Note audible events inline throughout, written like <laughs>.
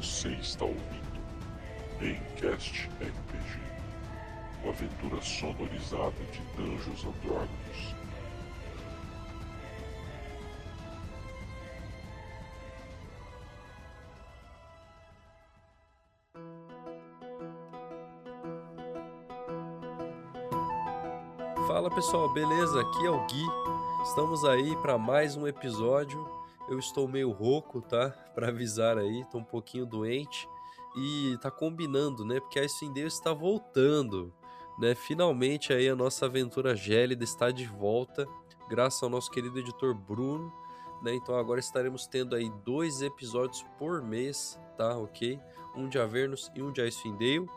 Você está ouvindo Gamecast RPG, uma aventura sonorizada de Dungeons and Dragons. Fala pessoal, beleza? Aqui é o Gui. Estamos aí para mais um episódio. Eu estou meio rouco, tá? <laughs> Para avisar aí, tô um pouquinho doente e tá combinando, né? Porque a Icewind está voltando, né? Finalmente aí a nossa aventura gélida está de volta, graças ao nosso querido editor Bruno, né? Então agora estaremos tendo aí dois episódios por mês, tá? OK? Um de Avernus e um de Icewind Dale.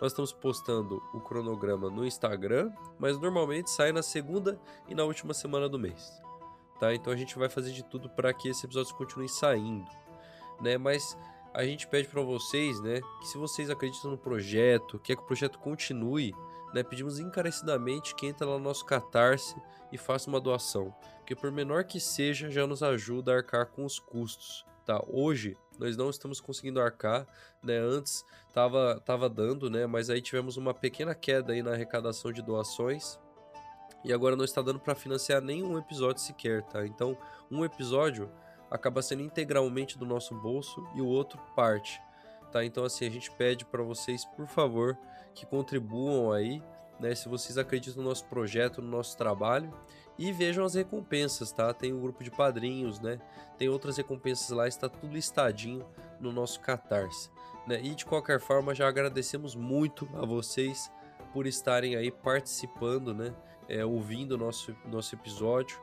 Nós estamos postando o cronograma no Instagram, mas normalmente sai na segunda e na última semana do mês. Tá? Então a gente vai fazer de tudo para que esse episódio continue saindo, né? Mas a gente pede para vocês, né, que se vocês acreditam no projeto, quer que o projeto continue, né, pedimos encarecidamente que entre lá no nosso Catarse e faça uma doação, porque por menor que seja, já nos ajuda a arcar com os custos, tá? Hoje nós não estamos conseguindo arcar, né? Antes tava, tava dando, né? Mas aí tivemos uma pequena queda aí na arrecadação de doações. E agora não está dando para financiar nenhum episódio sequer, tá? Então, um episódio acaba sendo integralmente do nosso bolso e o outro parte, tá? Então, assim, a gente pede para vocês, por favor, que contribuam aí, né? Se vocês acreditam no nosso projeto, no nosso trabalho e vejam as recompensas, tá? Tem um grupo de padrinhos, né? Tem outras recompensas lá, está tudo listadinho no nosso Catarse, né? E de qualquer forma, já agradecemos muito a vocês por estarem aí participando, né? É, ouvindo o nosso, nosso episódio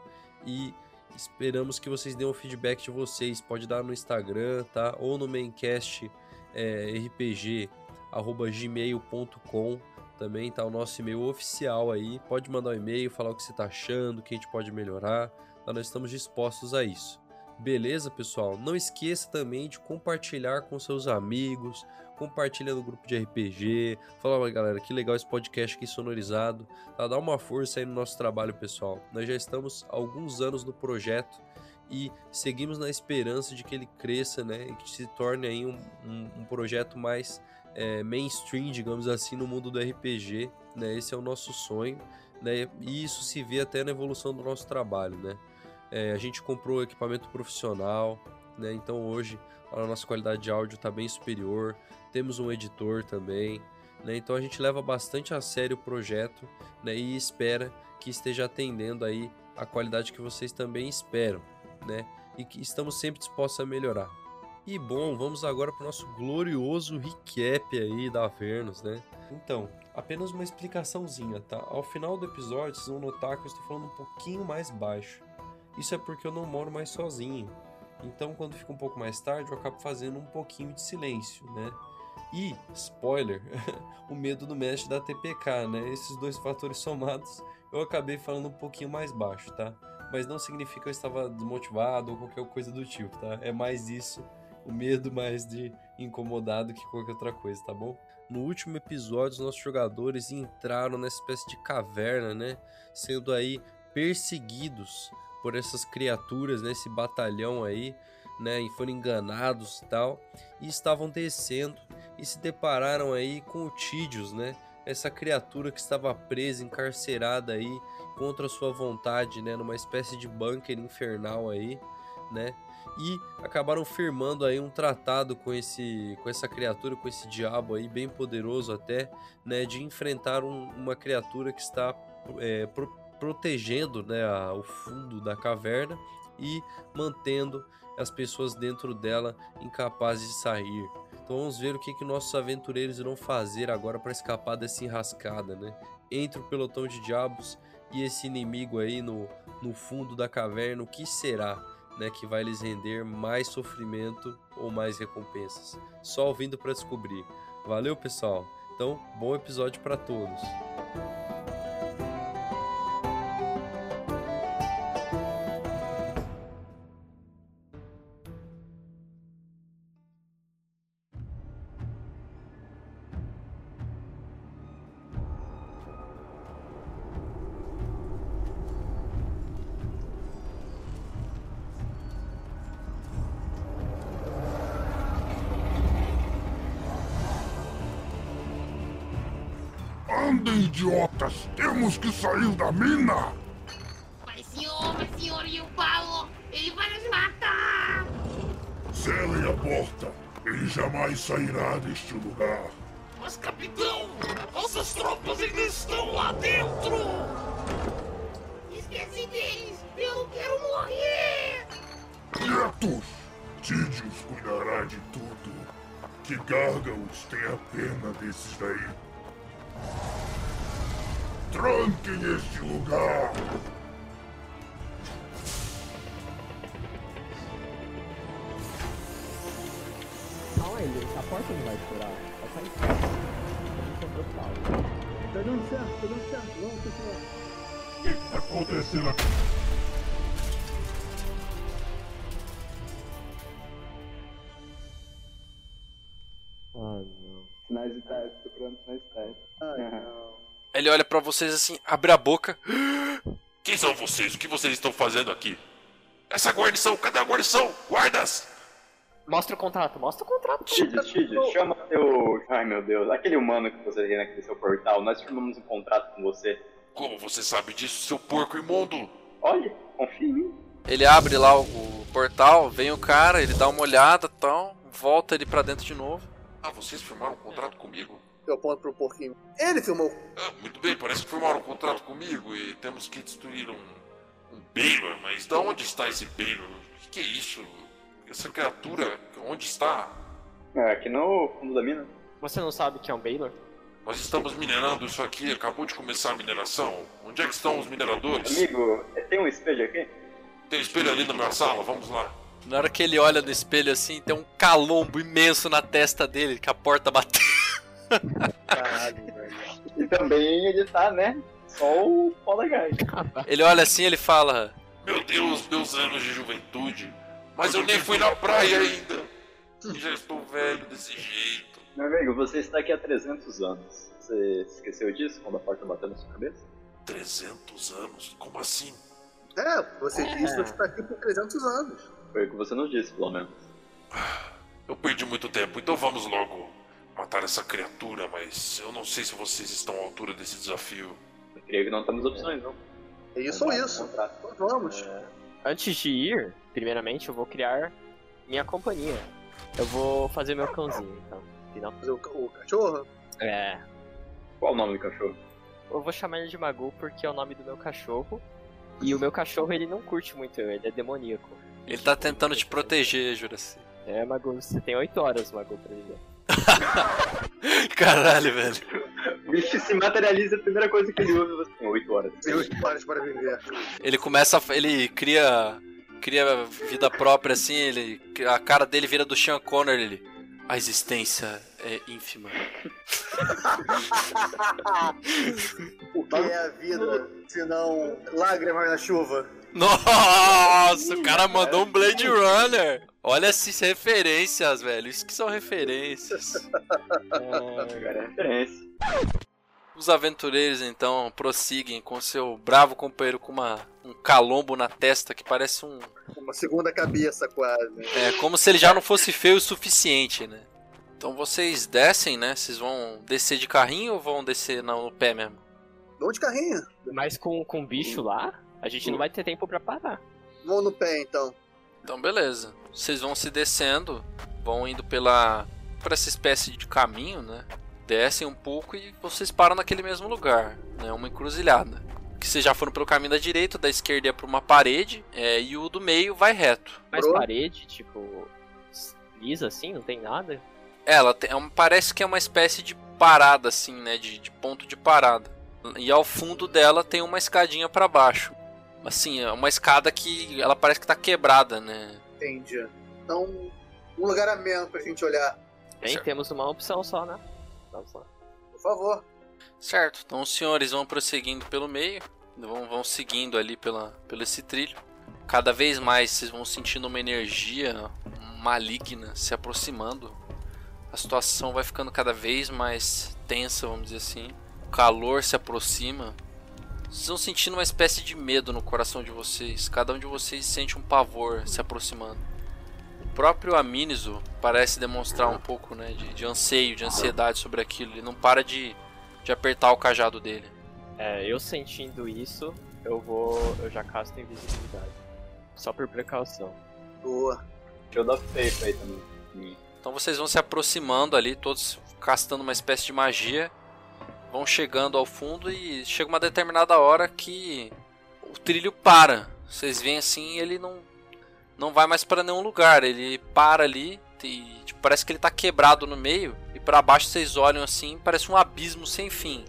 e esperamos que vocês dêem o feedback de vocês. Pode dar no Instagram, tá? Ou no maincast é, rpg gmail.com também tá o nosso e-mail oficial aí. Pode mandar um e-mail, falar o que você tá achando, o que a gente pode melhorar. Tá? Nós estamos dispostos a isso. Beleza, pessoal? Não esqueça também de compartilhar com seus amigos, compartilha no grupo de RPG. Fala, galera, que legal esse podcast aqui sonorizado. Tá? Dá uma força aí no nosso trabalho, pessoal. Nós já estamos há alguns anos no projeto e seguimos na esperança de que ele cresça, né? E que se torne aí um, um, um projeto mais é, mainstream, digamos assim, no mundo do RPG, né? Esse é o nosso sonho, né? E isso se vê até na evolução do nosso trabalho, né? É, a gente comprou equipamento profissional, né? Então hoje a nossa qualidade de áudio está bem superior. Temos um editor também, né? Então a gente leva bastante a sério o projeto, né? E espera que esteja atendendo aí a qualidade que vocês também esperam, né? E que estamos sempre dispostos a melhorar. E bom, vamos agora para o nosso glorioso recap aí da Avernus, né? Então, apenas uma explicaçãozinha, tá? Ao final do episódio, vocês vão notar que eu estou falando um pouquinho mais baixo. Isso é porque eu não moro mais sozinho. Então, quando fica um pouco mais tarde, eu acabo fazendo um pouquinho de silêncio, né? E, spoiler, <laughs> o medo do mestre da TPK, né? Esses dois fatores somados, eu acabei falando um pouquinho mais baixo, tá? Mas não significa que eu estava desmotivado ou qualquer coisa do tipo, tá? É mais isso o medo mais de incomodado que qualquer outra coisa, tá bom? No último episódio, os nossos jogadores entraram nessa espécie de caverna, né? Sendo aí perseguidos por essas criaturas, né? Esse batalhão aí, né? E foram enganados e tal. E estavam descendo e se depararam aí com o Tídios, né? Essa criatura que estava presa, encarcerada aí contra sua vontade, né? Numa espécie de bunker infernal aí, né? e acabaram firmando aí um tratado com esse com essa criatura, com esse diabo aí bem poderoso até, né, de enfrentar um, uma criatura que está é, protegendo, né, a, o fundo da caverna e mantendo as pessoas dentro dela incapazes de sair. Então vamos ver o que, que nossos aventureiros irão fazer agora para escapar dessa enrascada, né? Entre o pelotão de diabos e esse inimigo aí no, no fundo da caverna, o que será? né, que vai lhes render mais sofrimento ou mais recompensas. Só ouvindo para descobrir. Valeu, pessoal. Então, bom episódio para todos. Temos que sair da mina! Mas senhor, mas senhor, e o Paulo? Ele vai nos matar! Selem a porta! Ele jamais sairá deste lugar! Mas capitão, nossas tropas ainda estão lá dentro! Esquece deles! Eu não quero morrer! Quietos! Tídios cuidará de tudo. Que Gárgalos tenha pena desses daí. Tranquem este lugar! Calma aí, a porta não vai furar. Vai sair fora. Tá dando certo, tá dando certo. Vamos continuar. O que está acontecendo aqui? Ele olha pra vocês assim, abre a boca. Quem são vocês? O que vocês estão fazendo aqui? Essa guarnição, cadê a guarnição? Guardas! Mostra o contrato, mostra o contrato. Tidius, Tidius, chama teu. Ai meu Deus, aquele humano que você tem naquele seu portal. Nós firmamos um contrato com você. Como você sabe disso, seu porco imundo? Olha, confia em mim. Ele abre lá o, o portal, vem o cara, ele dá uma olhada e tal, volta ele pra dentro de novo. Ah, vocês firmaram um contrato comigo? Eu aponto pro porquinho. Ele filmou. Ah, muito bem, parece que firmaram um contrato comigo e temos que destruir um, um Baylor, mas da onde está esse Baylor? O que, que é isso? Essa criatura, onde está? É, aqui no fundo da mina. Você não sabe que é um Baylor? Nós estamos minerando isso aqui, acabou de começar a mineração. Onde é que estão os mineradores? Amigo, tem um espelho aqui? Tem um espelho ali na minha sala, vamos lá. Na hora que ele olha no espelho assim, tem um calombo imenso na testa dele, que a porta bateu. Caralho, velho. E também ele tá, né? Só o gás. Ele olha assim ele fala: Meu Deus, meus anos de juventude. Mas eu nem fui na praia ainda. E já estou velho desse jeito. Meu amigo, você está aqui há 300 anos. Você esqueceu disso quando a porta bateu na sua cabeça? 300 anos? Como assim? É, você disse que você tá aqui por 300 anos. Foi o que você não disse, pelo menos. Eu perdi muito tempo, então vamos logo matar essa criatura, mas eu não sei se vocês estão à altura desse desafio. Eu creio que não temos opções, não. É isso ou isso. Então vamos. Antes de ir, primeiramente eu vou criar minha companhia. Eu vou fazer meu cãozinho, então. Final. Fazer o cachorro? É. Qual o nome do cachorro? Eu vou chamar ele de Magu porque é o nome do meu cachorro. E o meu cachorro ele não curte muito eu, ele é demoníaco. Ele tá tentando te proteger, Juraci. É, Magu, você tem 8 horas, Magu, pra viver. <laughs> Caralho, velho. O bicho se materializa, a primeira coisa que ele usa você tem 8 horas. Deus pares para viver. Ele começa, ele cria, cria vida própria assim, ele, a cara dele vira do Sean Connor, ele, a existência é ínfima. <laughs> O que é a vida se não lágrimas na chuva? Nossa, o cara mandou um Blade Runner. Olha essas referências, velho. Isso que são referências. Cara, é referência. Os aventureiros então prosseguem com seu bravo companheiro com uma, um calombo na testa que parece um. Uma segunda cabeça, quase. É como se ele já não fosse feio o suficiente, né? Então vocês descem, né? Vocês vão descer de carrinho ou vão descer no pé mesmo? Vamos de carrinho. Mas com, com o bicho lá, a gente não vai ter tempo pra parar. Vamos no pé, então. Então beleza. Vocês vão se descendo, vão indo pela por essa espécie de caminho, né? Descem um pouco e vocês param naquele mesmo lugar, né? Uma encruzilhada. Que vocês já foram pelo caminho da direita, da esquerda é para uma parede, é, e o do meio vai reto. Mas parede, tipo, lisa assim, não tem nada? Ela tem, é um- parece que é uma espécie de parada assim, né? De, de ponto de parada. E ao fundo dela tem uma escadinha para baixo. Assim, é uma escada que ela parece que tá quebrada, né? Entendi. Então, um lugar a menos pra gente olhar. Certo. temos uma opção só, né? Vamos lá. Por favor. Certo, então os senhores vão prosseguindo pelo meio, vão, vão seguindo ali pela, pelo esse trilho. Cada vez mais vocês vão sentindo uma energia maligna se aproximando. A situação vai ficando cada vez mais tensa, vamos dizer assim. O calor se aproxima. Vocês vão sentindo uma espécie de medo no coração de vocês. Cada um de vocês sente um pavor se aproximando. O próprio Aminizo parece demonstrar um pouco né, de, de anseio, de ansiedade sobre aquilo. Ele não para de de apertar o cajado dele. É, eu sentindo isso, eu vou. Eu já casto invisibilidade. Só por precaução. Boa. Shield of Faith aí também. Então vocês vão se aproximando ali, todos castando uma espécie de magia. Vão chegando ao fundo e chega uma determinada hora que o trilho para. Vocês veem assim, ele não não vai mais para nenhum lugar. Ele para ali e tipo, parece que ele tá quebrado no meio e para baixo vocês olham assim, parece um abismo sem fim.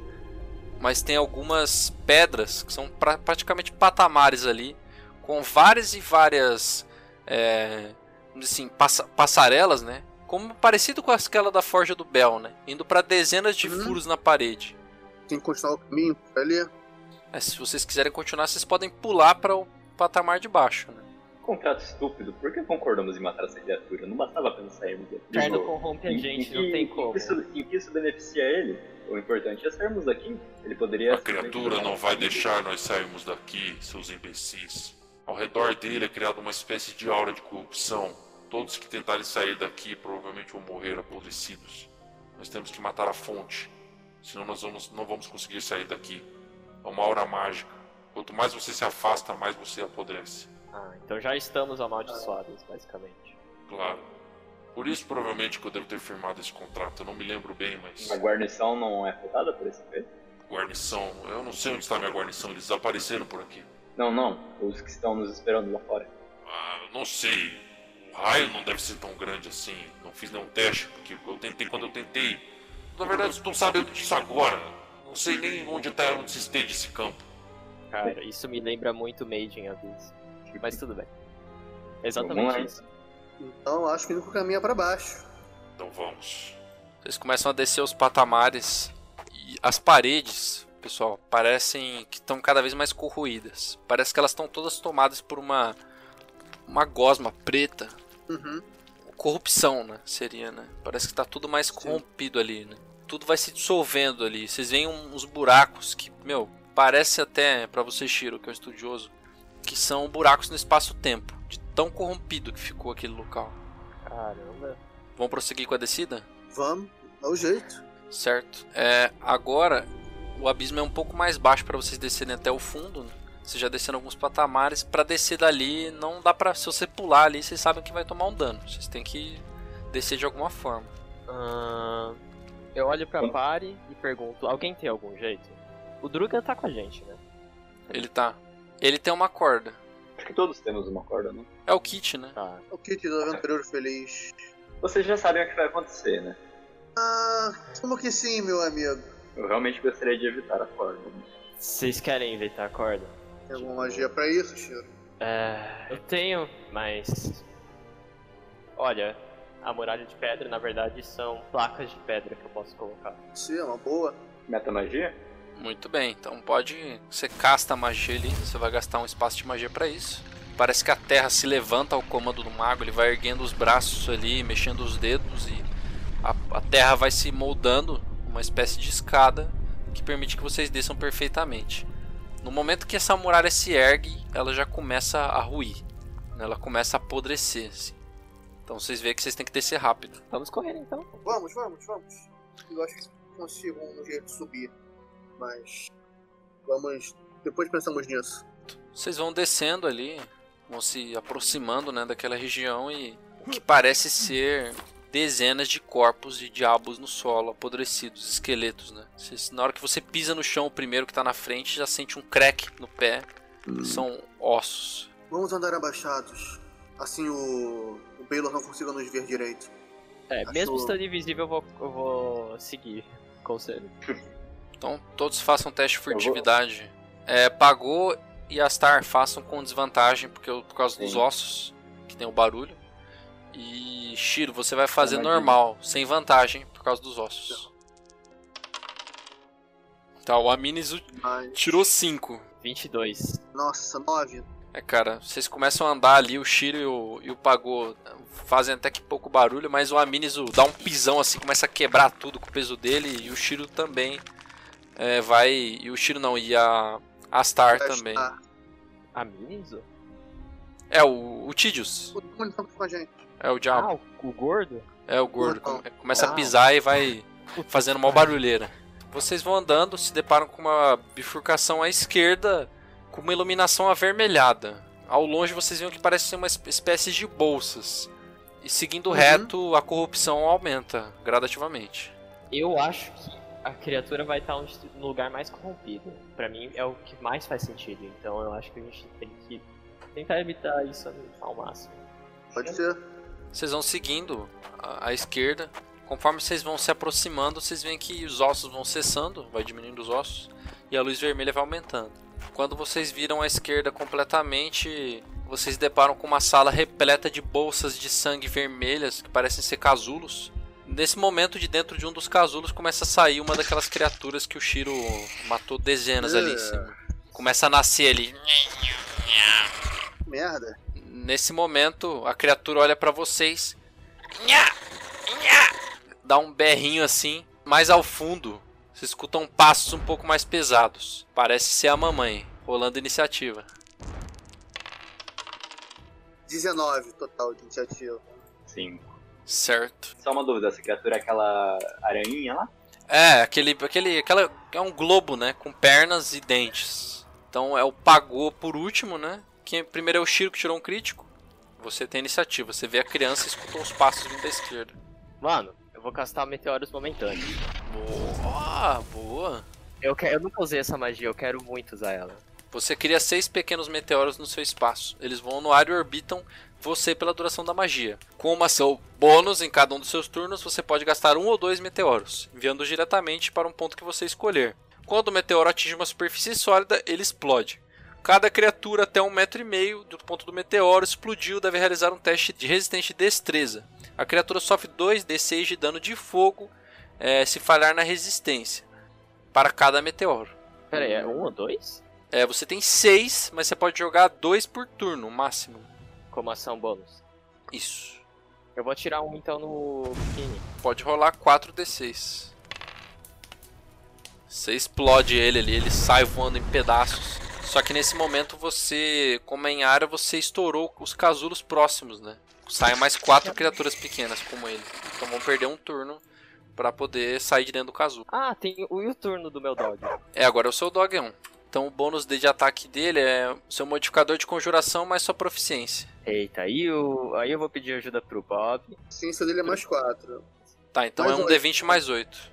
Mas tem algumas pedras que são pra, praticamente patamares ali, com várias e várias é, assim, passa- passarelas, né? Como parecido com aquela da Forja do Bel, né? Indo para dezenas de Uhum. furos na parede. Tem que continuar o caminho ali. É, se vocês quiserem continuar, vocês podem pular para o patamar de baixo, né? Contrato estúpido, por que concordamos em matar essa criatura? Não bastava apenas sairmos daqui. Inferno corrompe a gente, em não tem em como. Isso, em que isso beneficia ele? O importante é sairmos daqui. Ele poderia. A criatura não vai deixar nós sairmos daqui, seus imbecis. Ao redor dele é criada uma espécie de aura de corrupção. Todos que tentarem sair daqui provavelmente vão morrer apodrecidos. Nós temos que matar a fonte, senão nós vamos, não vamos conseguir sair daqui. É uma aura mágica. Quanto mais você se afasta, mais você apodrece. Ah, então já estamos amaldiçoados, basicamente. Claro. Por isso provavelmente que eu devo ter firmado esse contrato. Eu não me lembro bem, mas A guarnição não é afetada por esse efeito? guarnição. Eu não sei onde está minha guarnição. Eles desapareceram por aqui. Não, não. Os que estão nos esperando lá fora. Ah, eu não sei. O raio não deve ser tão grande assim. Não fiz nenhum teste, porque eu tentei quando eu tentei. Na verdade, estou sabendo disso agora. Não sei nem onde está onde se estende esse campo. Cara, isso me lembra muito Made in Abyss. Mas tudo bem. Vamos Exatamente isso. Então acho que o único caminho é pra baixo. Então vamos. Vocês começam a descer os patamares e as paredes, pessoal, parecem que estão cada vez mais corroídas. Parece que elas estão todas tomadas por uma uma gosma preta. Uhum. Corrupção, né? Seria, né? Parece que tá tudo mais corrompido ali, né? Tudo vai se dissolvendo ali. Vocês veem uns buracos que, meu, parece até pra você, Shiro, que é um estudioso, que são buracos no espaço-tempo, de tão corrompido que ficou aquele local. Caramba. Vamos prosseguir com a descida? Vamos, dá o jeito. Certo. É, agora o abismo é um pouco mais baixo para vocês descerem até o fundo. Né? Vocês já desceram alguns patamares. Para descer dali, não dá pra. Se você pular ali, vocês sabem que vai tomar um dano. Vocês têm que descer de alguma forma. Ahn, eu olho pra Pari e pergunto: alguém tem algum jeito? O Drugan tá com a gente, né? Ele tá. Ele tem uma corda. Acho que todos temos uma corda, não? É o kit, né? Tá. O kit do aventureiro feliz. Vocês já sabem o que vai acontecer, né? Ah, como que sim, meu amigo? Eu realmente gostaria de evitar a corda. né? Vocês querem evitar a corda? Tem alguma magia pra isso, Shiro? É. Eu tenho, mas. Olha, a muralha de pedra, na verdade, são placas de pedra que eu posso colocar. Sim, é uma boa. Metamagia? Muito bem. Então pode. Você casta a magia ali. Você vai gastar um espaço de magia para isso. Parece que a terra se levanta ao comando do mago. Ele vai erguendo os braços ali, mexendo os dedos e a, a terra vai se moldando uma espécie de escada que permite que vocês desçam perfeitamente. No momento que essa muralha se ergue, ela já começa a ruir. né? Ela começa a apodrecer. assim. Então vocês veem que vocês têm que descer rápido. Vamos correr então. Vamos, vamos, vamos. Eu acho que consigo um jeito de subir. Mas. Vamos. Depois pensamos nisso. Vocês vão descendo ali, vão se aproximando né, daquela região e o que parece ser dezenas de corpos de diabos no solo, apodrecidos, esqueletos, né? Vocês- na hora que você pisa no chão, o primeiro que tá na frente já sente um crack no pé. São ossos. Vamos andar abaixados. Assim o. O Baylor não consiga nos ver direito. É, Acho- mesmo estando invisível, eu vou, eu vou seguir. Conselho. Então todos façam teste de furtividade. É, Pagou e Astar façam com desvantagem porque, por causa dos Sim. ossos, que tem o barulho. E Shiro, você vai fazer normal, sem vantagem, por causa dos ossos. Tá, o Aminis Mas. tirou 5. 22. Nossa, nove. É, cara, vocês começam a andar ali, o Shiro e o, e o Pagô fazem até que pouco barulho, mas o Aminizu dá um pisão assim, começa a quebrar tudo com o peso dele, e o Shiro também é, vai. E o Shiro não, e a Astar também. Ah, A Minizo? É, o, o Tidius. o demônio tá com a gente. É o diabo. Ah, o, o gordo? É o gordo. Come- Começa a Uau. pisar e vai fazendo uma barulheira. Vocês vão andando, se deparam com uma bifurcação à esquerda com uma iluminação avermelhada. Ao longe vocês veem o que parece ser uma es- espécie de bolsas. E seguindo reto, a corrupção aumenta gradativamente. Eu acho que a criatura vai estar no lugar mais corrompido. Pra mim é o que mais faz sentido. Então eu acho que a gente tem que tentar evitar isso ao máximo. Pode ser. Vocês vão seguindo à, à esquerda. Conforme vocês vão se aproximando, vocês veem que os ossos vão cessando, vai diminuindo os ossos, e a luz vermelha vai aumentando. Quando vocês viram à esquerda completamente, vocês deparam com uma sala repleta de bolsas de sangue vermelhas que parecem ser casulos. Nesse momento, de dentro de um dos casulos, começa a sair uma daquelas criaturas que o Shiro matou dezenas ali em cima. Começa a nascer ali. Merda. Nesse momento, a criatura olha pra vocês. Dá um berrinho assim. Mais ao fundo, vocês escutam passos um pouco mais pesados. Parece ser a mamãe, rolando iniciativa. 19 total de iniciativa. Cinco. Certo. Só uma dúvida, essa criatura é aquela aranhinha lá? É, aquele, aquele, aquela é um globo, né, com pernas e dentes. Então é o pagou por último, né? Quem primeiro é o Shiro que tirou um crítico. Você tem iniciativa. Você vê a criança e escuta os passos vindo da esquerda. Mano, eu vou castar meteoros momentâneos. Boa, boa. Eu, que, eu nunca usei essa magia, eu quero muito usar ela. Você cria seis pequenos meteoros no seu espaço. Eles vão no ar e orbitam você pela duração da magia. Com uma ação bônus em cada um dos seus turnos, você pode gastar um ou dois meteoros, enviando-os diretamente para um ponto que você escolher. Quando o meteoro atinge uma superfície sólida, ele explode. Cada criatura até um metro e meio do ponto do meteoro explodiu deve realizar um teste de resistência de destreza. A criatura sofre 2d6 de dano de fogo eh, se falhar na resistência para cada meteoro. Pera aí, é um ou dois? É, você tem seis, mas você pode jogar dois por turno, máximo. Como ação bônus. Isso. Eu vou tirar um então no Bikini. Pode rolar 4d6. Você explode ele ali, ele sai voando em pedaços. Só que nesse momento você, como é em área, você estourou os casulos próximos, né? Saem mais quatro criaturas pequenas como ele. Então vão perder um turno pra poder sair de dentro do casulo. Ah, tem o, e o turno do meu dog. É, agora é o seu dog 1. Então o bônus de ataque dele é seu modificador de conjuração mais sua proficiência. Eita, aí eu, aí eu vou pedir ajuda pro Bob. A ciência dele é mais 4. Tá, então Mais é um oito. D20 mais 8.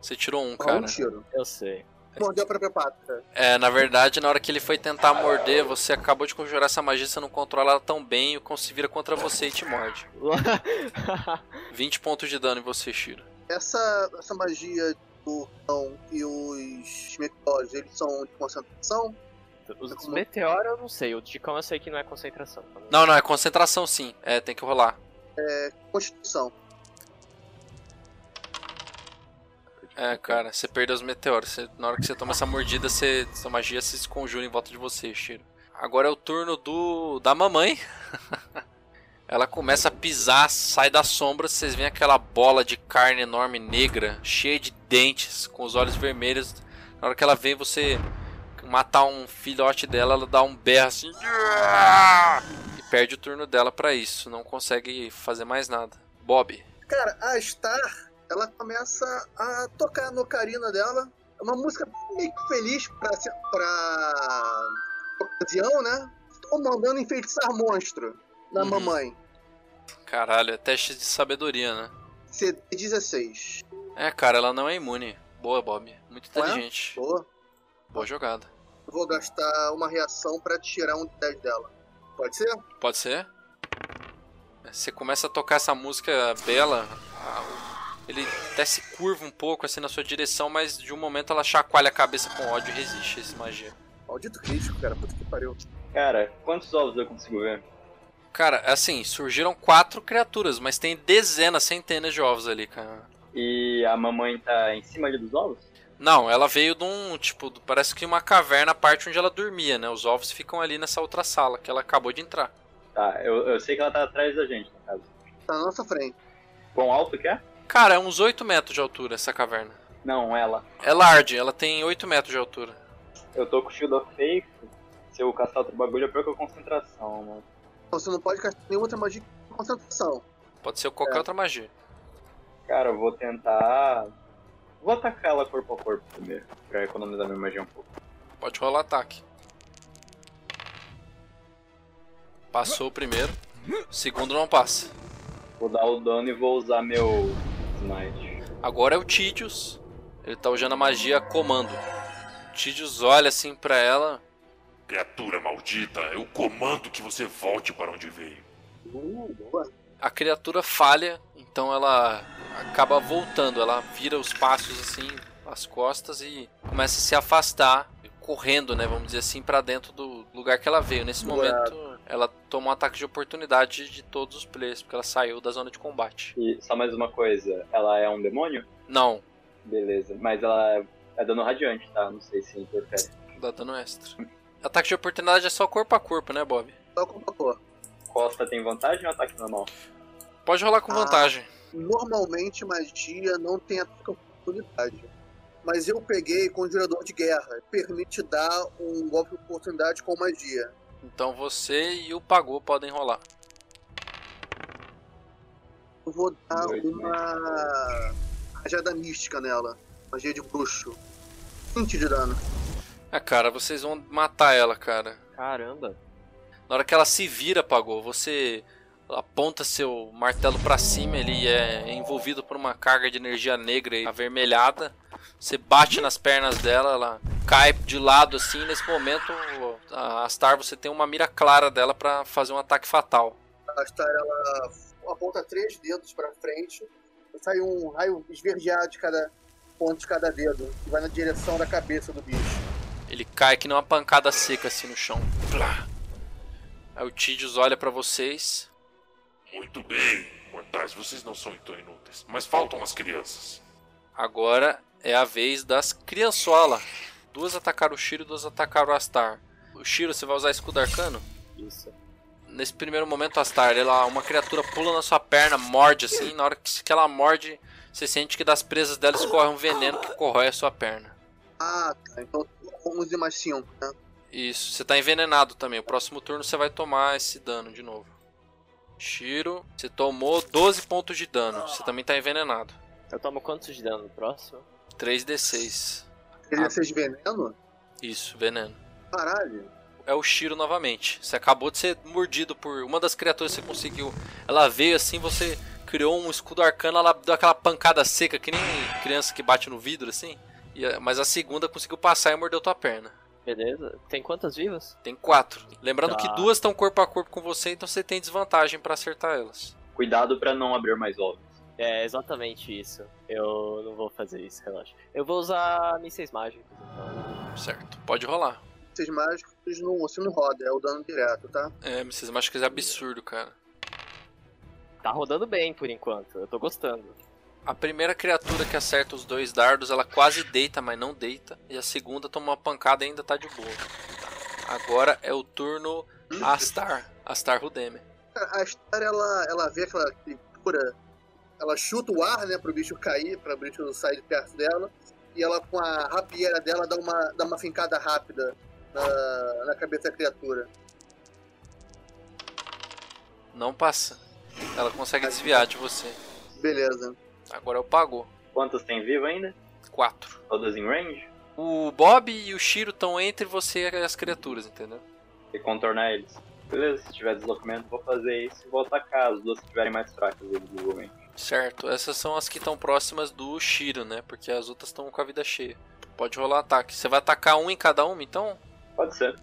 Você tirou um, Um cara. tiro. Eu sei. Mordeu a própria pata. É, na verdade, na hora que ele foi tentar morder, você acabou de conjurar essa magia, você não controla ela tão bem, o Kon se vira contra você e te morde. <laughs> 20 pontos de dano em você, Shiro. Essa, essa magia do cão e os meteoros, eles são de concentração? Os meteoros eu não sei, o de cão eu sei que não é concentração. tá Não, não, é concentração sim. É, tem que rolar. Constituição. É, cara, você perdeu os meteoros. Na hora que você toma essa mordida, você, sua magia se desconjura em volta de você, Shiro. Agora é o turno do da mamãe. <laughs> Ela começa a pisar, sai da sombra, vocês veem aquela bola de carne enorme negra, cheia de dentes, com os olhos vermelhos. Na hora que ela vem você matar um filhote dela, ela dá um berro assim. E perde o turno dela pra isso, não consegue fazer mais nada. Bob, Cara, a Star, ela começa a tocar no carina dela. É uma música meio que feliz pra, pra ocasião, né? Estou mandando enfeitiçar monstro da Uhum. mamãe. caralho, é teste de sabedoria, né? CD16. É, cara, ela não é imune. Boa, Bob. Muito é? inteligente. Boa. Boa jogada. Eu Vou gastar uma reação pra tirar um de 10 dela. Pode ser? Pode ser? Você começa a tocar essa música bela, ah, ele até se curva um pouco assim na sua direção, mas de um momento ela chacoalha a cabeça com ódio e resiste a essa magia. Maldito crítico, cara. Puta que pariu. Cara, quantos ovos eu consigo ver? Cara, assim, surgiram quatro criaturas, mas tem dezenas, centenas de ovos ali, cara. E a mamãe tá em cima ali dos ovos? Não, ela veio de um, tipo, parece que uma caverna, a parte onde ela dormia, né? Os ovos ficam ali nessa outra sala que ela acabou de entrar. Tá, eu, eu sei que ela tá atrás da gente, no caso. Tá na nossa frente. Quão alto que é? Cara, é uns 8 metros de altura essa caverna. Não, ela. É large, ela tem 8 metros de altura. Eu tô com o Shield of Faith. Se eu caçar outro bagulho, eu perco a concentração, mano. Então você não pode gastar nenhuma outra magia de concentração. Pode ser qualquer É. outra magia. Cara, eu vou tentar Vou atacar ela corpo a corpo primeiro, pra economizar minha magia um pouco. Pode rolar ataque. Passou o primeiro. O segundo não passa. Vou dar o dano e vou usar meu Smite. Agora é o Tidius. Ele tá usando a magia comando. O Tidius olha assim pra ela. Criatura maldita, eu comando que você volte para onde veio. Uh, boa. A criatura falha, então ela acaba voltando. Ela vira os passos assim, as costas e começa a se afastar, correndo, né? Vamos dizer assim, pra dentro do lugar que ela veio. Nesse momento, ela toma um ataque de oportunidade de todos os players, porque ela saiu da zona de combate. E só mais uma coisa, ela é um demônio? Não, Beleza, mas ela é dano radiante, tá? Não sei se interfere. dá dano extra. Ataque de oportunidade é só corpo a corpo, né, Bob? Só com favor. Costa tem vantagem ou ataque normal? Pode rolar com Ah. vantagem. Normalmente magia não tem ataque oportunidade. Mas eu peguei Conjurador de Guerra. Permite dar um golpe de oportunidade com magia. Então você e o Pagô podem rolar. Eu vou dar Dois, uma rajada mística nela. Magia de bruxo. 20 de dano. Ah, cara, vocês vão matar ela, cara. Caramba. Na hora que ela se vira, Pagô, você aponta seu martelo pra cima, ele é envolvido por uma carga de energia negra e avermelhada. Você bate nas pernas dela, ela cai de lado assim. Nesse momento, a Astar, você tem uma mira clara dela pra fazer um ataque fatal. A Astar, ela aponta três dedos pra frente. Sai um raio esverdeado de cada ponto de cada dedo. Que vai na direção da cabeça do bicho. Ele cai que nem uma pancada seca assim no chão. Plá. Aí o Tidius olha pra vocês. Muito bem, mortais, vocês não são tão inúteis. Mas faltam as crianças. Agora é a vez das criançola. Duas atacaram o Shiro, duas atacaram o Astar. O Shiro, você vai usar escudo arcano? Isso. Nesse primeiro momento, Astar, ela, uma criatura pula na sua perna, morde assim. Na hora que, que ela morde, você sente que das presas dela escorre um veneno que corrói a sua perna. Ah, tá. Então 11 mais 5, né? Isso, você tá envenenado também. O próximo turno você vai tomar esse dano de novo. Shiro, você tomou 12 pontos de dano. Você também tá envenenado. Eu tomo quantos de dano no próximo? 3d6. Ele Ah. seja veneno? Isso, veneno. Caralho. é o Shiro novamente. Você acabou de ser mordido por uma das criaturas que você conseguiu. Ela veio assim, você criou um escudo arcano, ela deu aquela pancada seca, que nem criança que bate no vidro assim. E mas a segunda conseguiu passar e mordeu tua perna. Beleza. Tem quantas vivas? Tem quatro. Lembrando Tá. que duas estão corpo a corpo com você, então você tem desvantagem pra acertar elas. Cuidado pra não abrir mais ovos. É exatamente isso. Eu não vou fazer isso, relaxa. Eu vou usar mísseis mágicos, então. Certo, pode rolar. Esses mágicos não, você não roda, é o dano direto, tá? É, acham que é absurdo, cara. Tá rodando bem por enquanto, eu tô gostando. A primeira criatura que acerta os dois dardos, ela quase deita, mas não deita. E a segunda toma uma pancada e ainda tá de boa. Tá. Agora é o turno Astar. Astar Rudeme. A Star, ela, ela vê aquela criatura, ela chuta o ar, né, pro bicho cair, pra o bicho sair de perto dela, e ela com a rapieira dela dá uma, dá uma fincada rápida na, na cabeça da criatura. Não passa. Ela consegue desviar de você. Beleza. Agora é o Pagou. Quantos tem vivo ainda? 4. Todas em range? O Bob e o Shiro estão entre você e as criaturas, entendeu? E contornar eles. Beleza, se tiver deslocamento, vou fazer isso e vou atacar as duas que estiverem mais fracas, evidentemente. Certo, essas são as que estão próximas do Shiro, né? Porque as outras estão com a vida cheia. Pode rolar ataque. Você vai atacar um em cada uma, então? Pode ser.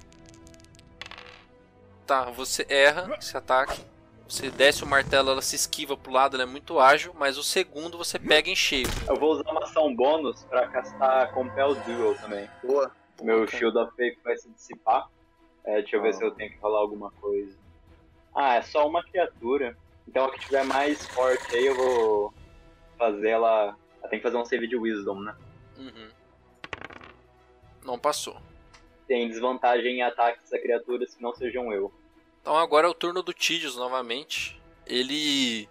Tá, você erra esse ataque. Você desce o martelo, ela se esquiva pro lado, ela é muito ágil, mas o segundo você pega em cheio. Eu vou usar uma ação bônus pra castar Compel Duel também. Boa. Meu Puta. Shield of Faith vai se dissipar. É, deixa eu ver Ah. se eu tenho que rolar alguma coisa. Ah, é só uma criatura. Então a que tiver mais forte aí eu vou fazer ela. Ela tem que fazer um save de Wisdom, né? Uhum. Não passou. Tem desvantagem em ataques a criaturas que não sejam eu. Então agora é o turno do Tidius novamente. Ele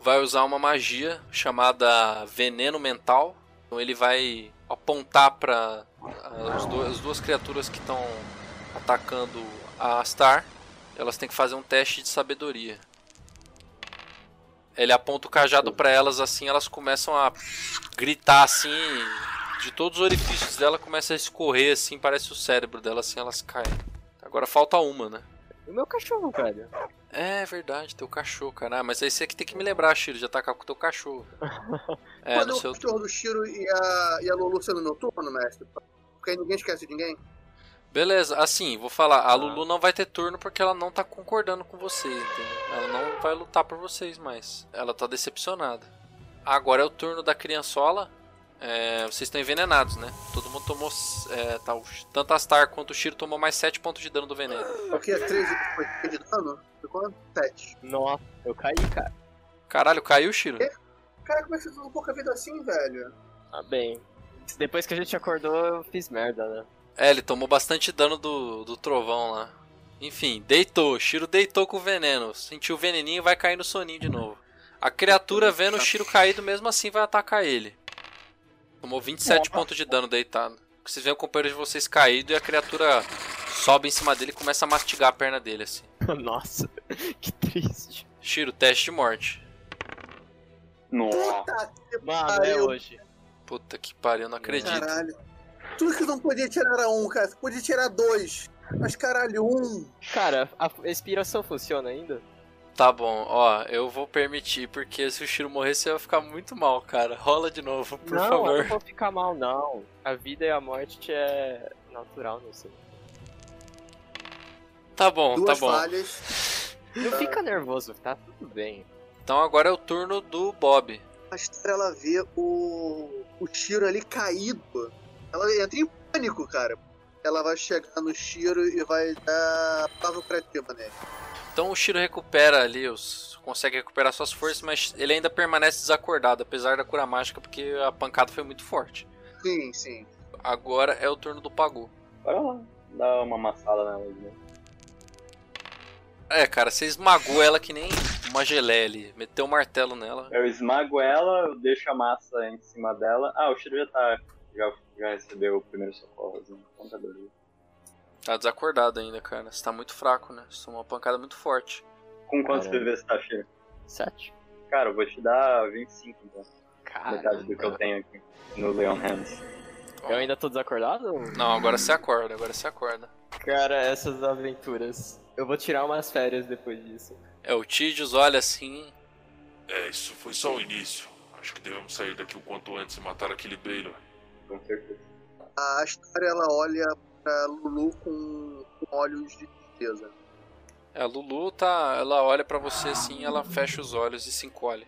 vai usar uma magia chamada Veneno Mental. Então ele vai apontar para as duas criaturas que estão atacando a Star. Elas têm que fazer um teste de sabedoria. Ele aponta o cajado pra elas assim, elas começam a gritar assim. De todos os orifícios dela começa a escorrer assim, parece o cérebro dela assim, elas caem. Agora falta uma, né? E o meu cachorro, velho? É verdade, teu cachorro, cara. Ah, mas aí você que tem que me lembrar, Shiro, de atacar com o teu cachorro. <laughs> É, Quando no o seu. cachorro do Shiro e a, e a Lulu sendo meu turno, mestre? Porque aí ninguém esquece de ninguém. Beleza, assim, vou falar, a Lulu não vai ter turno porque ela não tá concordando com você, entendeu? Ela não vai lutar por vocês mais. Ela tá decepcionada. Agora é o turno da criançola. É, vocês estão envenenados, né? Todo mundo tomou. É, tá, tanto a Star quanto o Shiro tomou mais 7 pontos de dano do veneno. O que? 13 foi de dano? Quanto? 7. Nossa, eu caí, cara. Caralho, caiu, Shiro? Cara, como é que você tem pouca vida assim, velho? Tá bem. Depois que a gente acordou, eu fiz merda, né? É, ele tomou bastante dano do, do trovão lá. Enfim, deitou. Shiro deitou com o veneno. Sentiu o veneninho e vai cair no soninho de novo. A criatura vendo o Shiro caído, mesmo assim vai atacar ele. Tomou 27 pontos de dano deitado. Vocês veem o companheiro de vocês caído e a criatura sobe em cima dele e começa a mastigar a perna dele assim. <laughs> Nossa, <laughs> que triste. Shiro, teste de morte. Nossa. Puta que Mano, é hoje. Puta que pariu, não acredito. Caralho. Tudo que não podia tirar era um, cara. Você podia tirar dois. Mas caralho, um. Cara, a expiração funciona ainda? Tá bom, ó, eu vou permitir, porque se o Shiro morrer, você vai ficar muito mal, cara. Rola de novo, por não, favor. não vou ficar mal, não. A vida e a morte é natural, não sei. Tá bom, Duas tá bom. falhas. Não fica nervoso, tá tudo bem. Então agora é o turno do Bob. A Esther, ela vê o, o Shiro ali caído. Ela entra em pânico, cara. Ela vai chegar no Shiro e vai dar palavra criativa nele. Então o Shiro recupera ali, os, consegue recuperar suas forças, mas ele ainda permanece desacordado, apesar da cura mágica, porque a pancada foi muito forte. Sim, sim. Agora é o turno do Pagu. Bora lá. Dá uma amassada nela. Né? É, cara, você esmagou ela que nem uma geleia ali. Meteu o martelo nela. Eu esmago ela, eu deixo a massa em cima dela. Ah, o Shiro já tá. Já, já recebeu o primeiro socorro. Assim, contador. Tá desacordado ainda, cara. Você tá muito fraco, né? Você tomou uma pancada muito forte. Com quantos. PV você tá, Shiro? Sete. Cara, eu vou te dar 25 então. Cara, Metade do que eu tenho aqui no Leon Hands. eu ainda tô desacordado? Não, agora você acorda, agora você acorda. Cara, essas aventuras. Eu vou tirar umas férias depois disso. É, o Tidius olha assim. É, isso foi só o início. Acho que devemos sair daqui o quanto antes e matar aquele Baylor. Com certeza. A Astar, ela olha pra Lulu com, com olhos de tristeza. É, a Lulu tá. Ela olha pra você assim, ela fecha os olhos e se encolhe.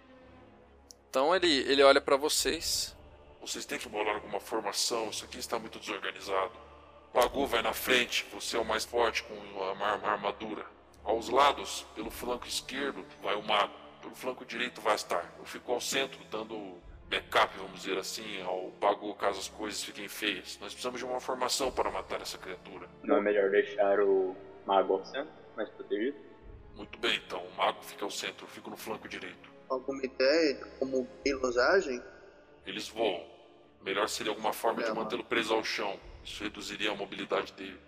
Então ele, ele olha pra vocês. Vocês têm que bolar alguma formação, isso aqui está muito desorganizado. Pagu vai na frente, você é o mais forte com uma, armadura. Aos lados, pelo flanco esquerdo, vai o mago. Pelo flanco direito vai a Star. Eu fico ao centro, dando backup, vamos dizer assim, ao Pagu caso as coisas fiquem feias. Nós precisamos de uma formação para matar essa criatura. Não é melhor deixar o mago ao centro, mais protegido? Muito bem, então, o mago fica ao centro, eu fico no flanco direito. Alguma ideia de como eles agem? Eles voam. Melhor seria alguma forma de É, mantê-lo preso ao chão. Isso reduziria a mobilidade dele.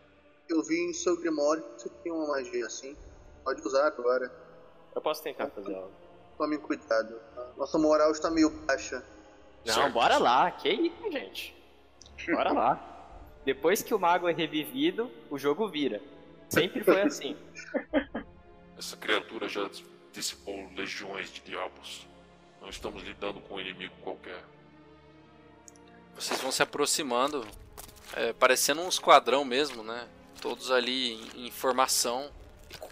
Eu vi em seu Grimório que você tem uma magia assim. Pode usar agora. Eu posso tentar fazer algo. Tome cuidado. Nossa moral está meio baixa. Não, Certo. bora lá. Que isso, gente? Bora lá. Depois que o mago é revivido, o jogo vira. Sempre foi assim. <laughs> Essa criatura já dissipou legiões de diabos. Não estamos lidando com um inimigo qualquer. Vocês vão se aproximando, é, parecendo um esquadrão mesmo, né? Todos ali em, em formação.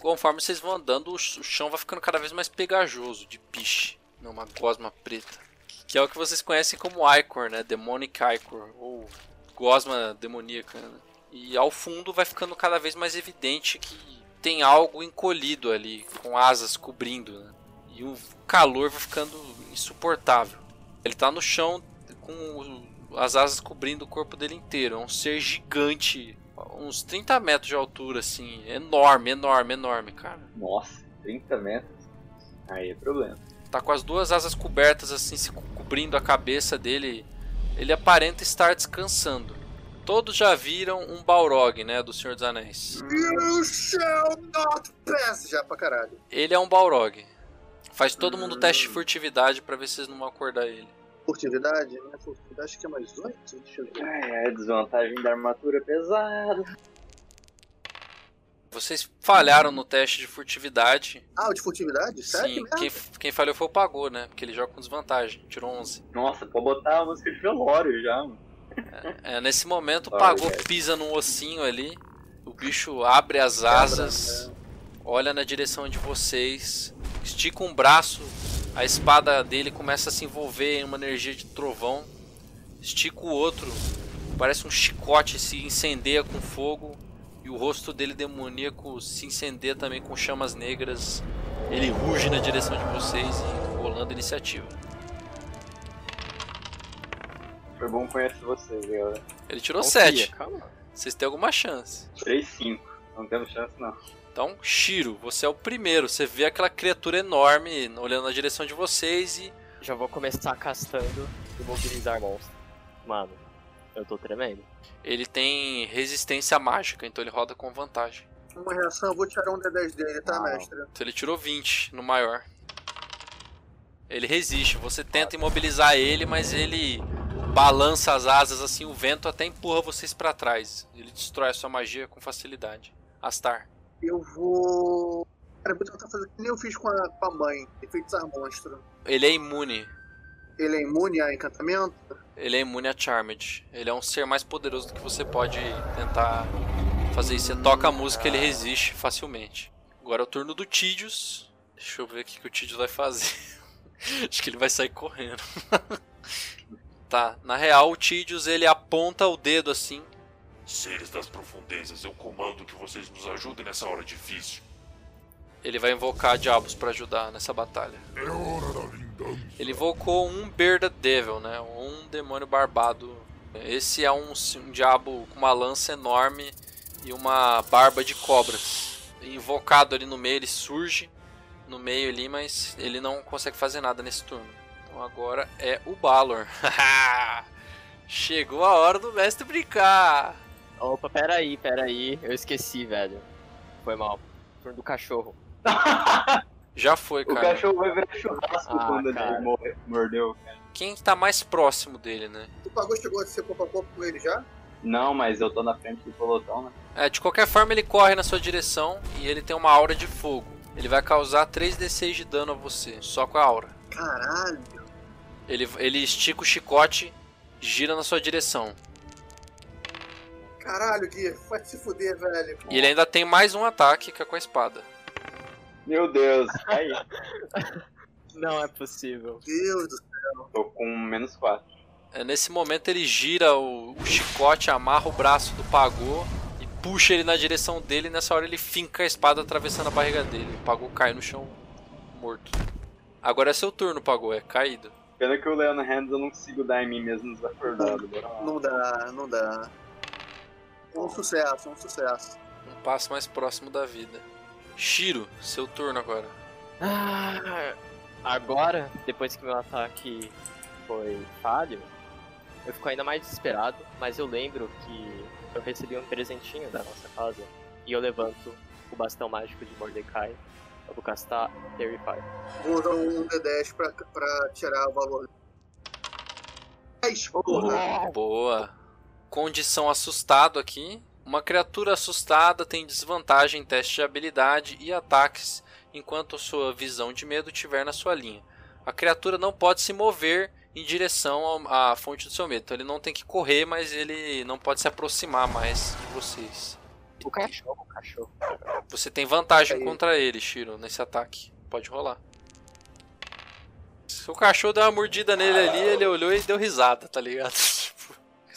Conforme vocês vão andando, o, ch- o chão vai ficando cada vez mais pegajoso, de piche. né? Uma gosma preta. Que é o que vocês conhecem como Icor, né? Demonic Icor. Ou gosma demoníaca, né? E ao fundo vai ficando cada vez mais evidente que tem algo encolhido ali, com asas cobrindo, né? E o calor vai ficando insuportável. Ele tá no chão com as asas cobrindo o corpo dele inteiro. É um ser gigante, uns 30 metros de altura, assim. Enorme, enorme, enorme, cara. Nossa, 30 metros. Aí é problema. Tá com as duas asas cobertas, assim, se co- cobrindo a cabeça dele. Ele aparenta estar descansando. Todos já viram um Balrog, né, do Senhor dos Anéis. You shall not pass! Já pra caralho. Ele é um Balrog. Faz todo mundo teste de furtividade pra ver se vocês não vão acordar ele. Furtividade, né? Furtividade acho que é mais 8. Deixa eu ver. Ai, é, desvantagem da armadura pesada. Vocês falharam no teste de furtividade. Ah, o de furtividade? Sério? Sim, mesmo? quem, quem falhou foi o Pagou, né? Porque ele joga com desvantagem. Tirou 11. Nossa, pode botar a música de velório já, mano. É, nesse momento, o Pagou pisa num ossinho ali. O bicho abre as asas, olha na direção de vocês, estica um braço, a espada dele começa a se envolver em uma energia de trovão. Estica o outro, parece um chicote se incendeia com fogo. E o rosto dele demoníaco se incendeia também com chamas negras. Ele ruge na direção de vocês e rolando iniciativa. Foi bom conhecer vocês, galera. Ele tirou Confia, 7. Calma. Vocês têm alguma chance. 3, 5. Não temos chance, não. Então, Shiro, você é o primeiro. Você vê aquela criatura enorme olhando na direção de vocês e. Já vou começar castando imobilizar monstro. Mano, eu tô tremendo. Ele tem resistência mágica, então ele roda com vantagem. Uma reação, eu vou tirar um D10 dele, tá, Ah. mestre? Então ele tirou 20 no maior. Ele resiste. Você tenta imobilizar ele, mas ele balança as asas assim, o vento até empurra vocês pra trás. Ele destrói a sua magia com facilidade. Astar. Eu vou. Cara, eu vou tentar fazer que nem eu fiz com a, com a mãe, enfeitiçar monstro. Ele é imune. Ele é imune a encantamento? Ele é imune a Charmed. Ele é um ser mais poderoso do que você pode tentar fazer isso. Você toca a música ele resiste facilmente. Agora é o turno do Tidius. Deixa eu ver o que, o Tidius vai fazer. <laughs> Acho que ele vai sair correndo. <laughs> tá, na real o Tidius ele aponta o dedo assim. Seres das profundezas, eu comando que vocês nos ajudem nessa hora difícil. Ele vai invocar diabos pra ajudar nessa batalha. É hora da vingança. Ele invocou um Bearded Devil, né? Um demônio barbado. Esse é um, um diabo com uma lança enorme e uma barba de cobras. Invocado ali no meio, ele surge no meio ali, mas ele não consegue fazer nada nesse turno. Então agora é o Balor. <laughs> Chegou a hora do mestre brincar. Opa, peraí, peraí. Eu esqueci, velho. Foi mal. Turno do cachorro. <laughs> Já foi, O cara. cachorro vai virar churrasco Ah, quando cara. ele morre- mordeu. Quem tá mais próximo dele, né? O Pagou chegou a ser pouco a pouco com ele já? Não, mas eu tô na frente do pelotão, né? É, de qualquer forma ele corre na sua direção e ele tem uma aura de fogo. Ele vai causar 3d6 de dano a você, só com a aura. Caralho. Ele, ele estica o chicote, gira na sua direção. Caralho, Gui, vai se fuder, velho. E ele ainda tem mais um ataque que é com a espada. Meu Deus, aí. <laughs> Não é possível. Deus do céu. tô com menos 4. É, nesse momento ele gira o, o chicote, amarra o braço do Pagô e puxa ele na direção dele. E nessa hora ele finca a espada atravessando a barriga dele. O Pagô cai no chão morto. Agora é seu turno, Pagô, é caído. Pena que o Leon Hands eu não consigo dar em mim mesmo desacordado. Bora lá. Não dá, não dá. Um sucesso, um sucesso. Um passo mais próximo da vida. Shiro, seu turno agora. Ah, agora, depois que meu ataque foi falho, eu fico ainda mais desesperado, mas eu lembro que eu recebi um presentinho da nossa casa e eu levanto o bastão mágico de Mordecai. Eu vou castar Terrify. Vou usar um D10 pra, pra tirar o valor. 10, porra. Boa. Condição assustado aqui. Uma criatura assustada tem desvantagem em teste de habilidade e ataques enquanto sua visão de medo estiver na sua linha. A criatura não pode se mover em direção à fonte do seu medo. Então ele não tem que correr, mas ele não pode se aproximar mais de vocês. O cachorro, o cachorro. Você tem vantagem Aí. contra ele, Shiro, nesse ataque. Pode rolar. Se o cachorro deu uma mordida nele ali, ele olhou e deu risada, tá ligado? <laughs>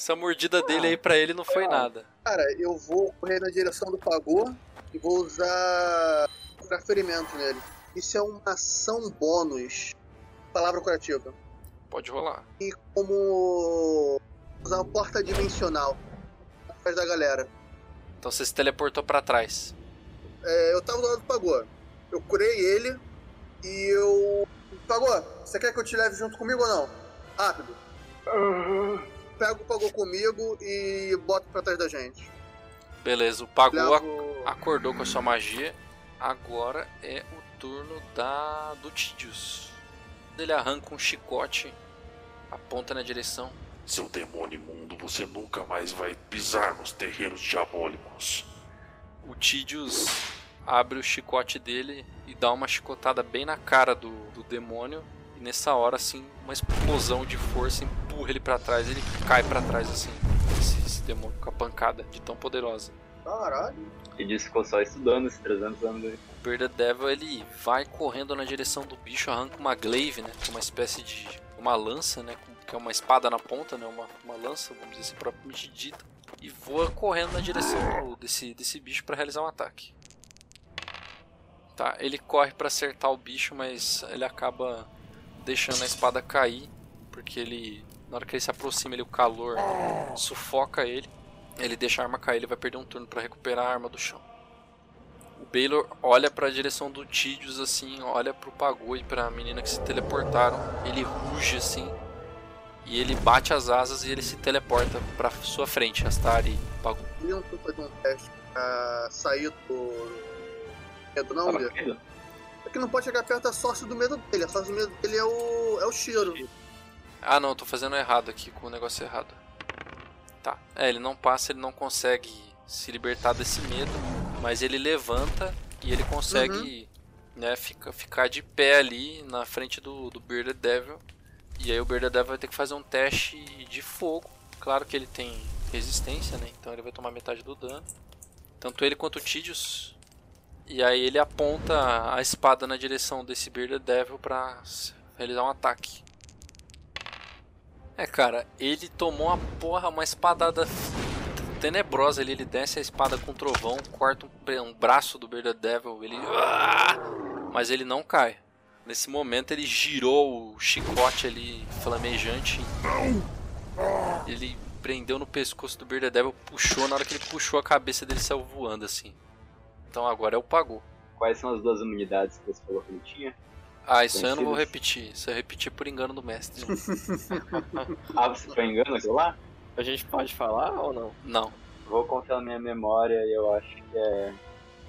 Essa mordida dele aí pra ele não foi nada. Cara, eu vou correr na direção do Pagô e vou usar curar ferimento nele. Isso é uma ação bônus. Palavra curativa. Pode rolar. E como usar uma porta dimensional atrás da galera. Então você se teleportou pra trás. É, eu tava do lado do Pagô. Eu curei ele e eu. Pagô, você quer que eu te leve junto comigo ou não? Rápido. Pego o Pagô comigo e boto pra trás da gente. Beleza, o Pagô ac- Levo. acordou com a sua magia. agora é o turno da do Tidius. Ele arranca um chicote, aponta na direção. Seu demônio imundo, você nunca mais vai pisar nos terreiros diabólicos. O Tidius abre o chicote dele e dá uma chicotada bem na cara do, do demônio. Nessa hora, assim, uma explosão de força empurra ele pra trás. Ele cai pra trás, assim, esse, esse demônio com a pancada de tão poderosa. Caralho. E disse que ficou só estudando esses 300 anos aí. O Bearded Devil ele vai correndo na direção do bicho, arranca uma glaive, né? Que é uma espécie de. uma lança, né? Que é uma espada na ponta, né? Uma, uma lança, vamos dizer assim, propriamente dita. E voa correndo na direção do- desse, desse bicho para realizar um ataque. Tá, ele corre para acertar o bicho, mas ele acaba deixando a espada cair. Porque ele. Na hora que ele se aproxima, ele, o calor sufoca ele. Ele deixa a arma cair, ele vai perder um turno para recuperar a arma do chão. O Baylor olha para a direção do Tidius assim, olha pro Pagou e pra menina que se teleportaram. Ele ruge assim. E ele bate as asas e ele se teleporta pra sua frente, Astari e Pagou. Queriam tu fazer um teste pra sair do não, Tava que não pode chegar perto da sorte do medo dele. A sorte do medo dele é o, é o cheiro. Ah não, tô fazendo errado aqui com o negócio errado. Tá. É, ele não passa, ele não consegue se libertar desse medo, mas ele levanta e ele consegue, né, fica, ficar de pé ali na frente do, do Bearded Devil. E aí o Bearded Devil vai ter que fazer um teste de fogo. Claro que ele tem resistência, né? Então ele vai tomar metade do dano. Tanto ele quanto o Tidius. E aí ele aponta a espada na direção desse Bearded Devil pra realizar um ataque. É, cara, ele tomou uma porra, uma espadada tenebrosa ali. Ele desce a espada com trovão, corta um, um braço do Bearded Devil. Ele. Ah! Mas ele não cai. Nesse momento ele girou o chicote ali flamejante. Ele prendeu no pescoço do Bearded Devil, puxou. Na hora que ele puxou, a cabeça dele saiu voando assim. Então agora é o Pagou. Quais são as duas imunidades que você falou que ele tinha? Ah, isso aí eu não vou repetir. Isso eu repeti por engano do mestre. <laughs> Ah, você foi engano aquilo lá? A gente pode falar ou não? não. Vou confiar na minha memória e eu acho que é.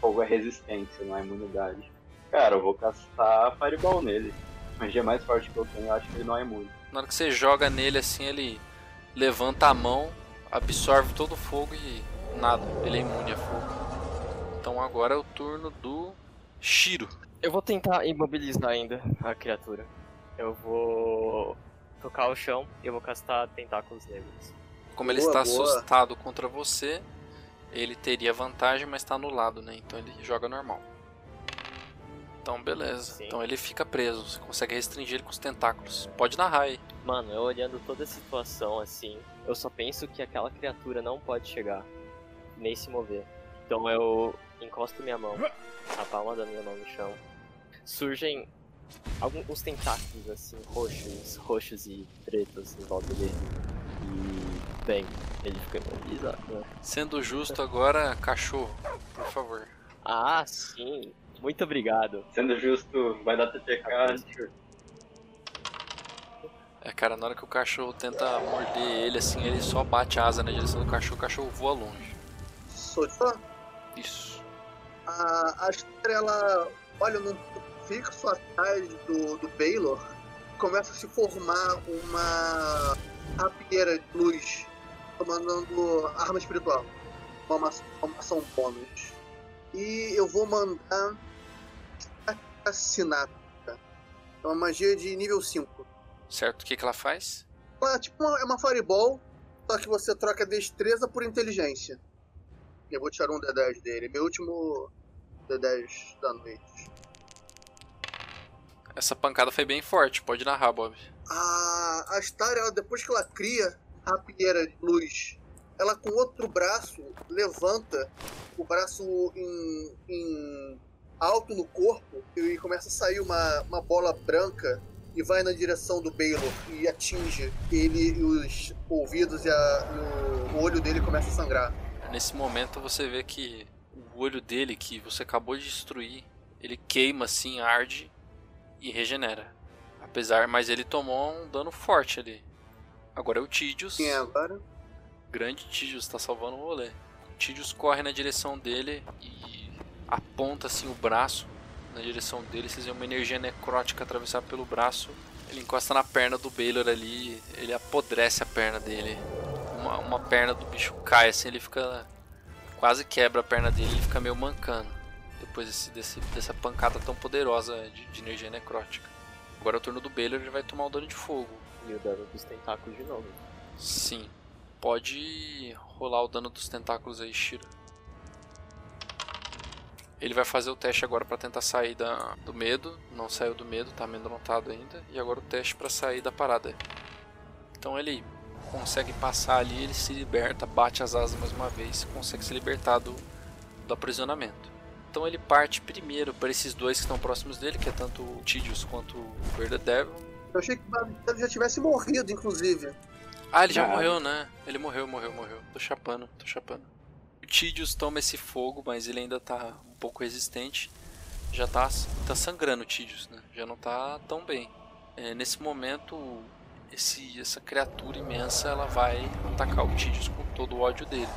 Fogo é resistência, não é imunidade. Cara, eu vou castar Fireball nele. Magia mais forte que eu tenho, eu acho que ele não é imune. Na hora que você joga nele assim, ele levanta a mão, absorve todo o fogo e nada. Ele é imune a fogo. Então agora é o turno do Shiro. Eu vou tentar imobilizar ainda a criatura. Eu vou tocar o chão e eu vou castar tentáculos negros. Como ele Boa, está boa. assustado contra você, ele teria vantagem, mas está anulado, né? Então ele joga normal. Então beleza. Sim. Então ele fica preso. Você consegue restringir ele com os tentáculos. Pode narrar aí. Mano, eu olhando toda a situação assim, eu só penso que aquela criatura não pode chegar, nem se mover. Então eu encosto minha mão, a palma da minha mão no chão. Surgem alguns tentáculos assim, roxos, roxos e pretos em volta dele. E, bem, ele fica imobilizado, né? Sendo justo agora, cachorro, por favor. Ah, sim. Muito obrigado. Sendo justo, vai dar TTK. É, cara, na hora que o cachorro tenta morder ele, assim, ele só bate a asa na direção do cachorro, o cachorro voa longe. Sou só. Isso. A, a história, ela olha num fixo atrás do, do Baylor. Começa a se formar uma rapieira de luz comandando arma espiritual. Uma maçã, uma ação bônus. E eu vou mandar assassinato. É uma magia de nível 5. Certo? O que, que ela faz? Ela é tipo é uma fireball, só que você troca destreza por inteligência. Eu vou tirar um D10 dele, meu último D10 da noite. Essa pancada foi bem forte, pode narrar, Bob. A, a Star, ela, depois que ela cria a rapieira de luz, ela com outro braço levanta o braço em, em alto no corpo e começa a sair uma, uma bola branca e vai na direção do Baylor e atinge ele e os ouvidos e, a- e o, o olho dele começa a sangrar. Nesse momento você vê que o olho dele, que você acabou de destruir, ele queima assim, arde e regenera. Apesar, mas ele tomou um dano forte ali. Agora é o Tidius. Quem é agora? Grande Tidius tá salvando o rolê. O Tidius corre na direção dele e aponta assim o braço na direção dele, vocês veem uma energia necrótica atravessar pelo braço. Ele encosta na perna do Baylor ali, ele apodrece a perna dele. Uma, uma perna do bicho cai assim, ele fica. quase quebra a perna dele, ele fica meio mancando. Depois desse, desse, dessa pancada tão poderosa de, de energia necrótica. Agora é o turno do Baylor, ele vai tomar o dano de fogo. E o dano dos tentáculos de novo. Sim. Pode rolar o dano dos tentáculos aí, Shiro. Ele vai fazer o teste agora para tentar sair da, do medo. Não saiu do medo, tá amedrontado ainda. E agora o teste para sair da parada. Então ele consegue passar ali, ele se liberta, bate as asas mais uma vez, consegue se libertar do, do aprisionamento. Então ele parte primeiro para esses dois que estão próximos dele, que é tanto o Tidius quanto o Verdadeiro. Eu achei que ele já tivesse morrido, inclusive. Ah, ele já Ah. morreu, né? Ele morreu, morreu, morreu. Tô chapando, tô chapando. O Tidius toma esse fogo, mas ele ainda tá um pouco resistente. Já tá, tá sangrando o Tidius, né? Já não tá tão bem. É, nesse momento, esse, essa criatura imensa, ela vai atacar o Tidius com todo o ódio dele.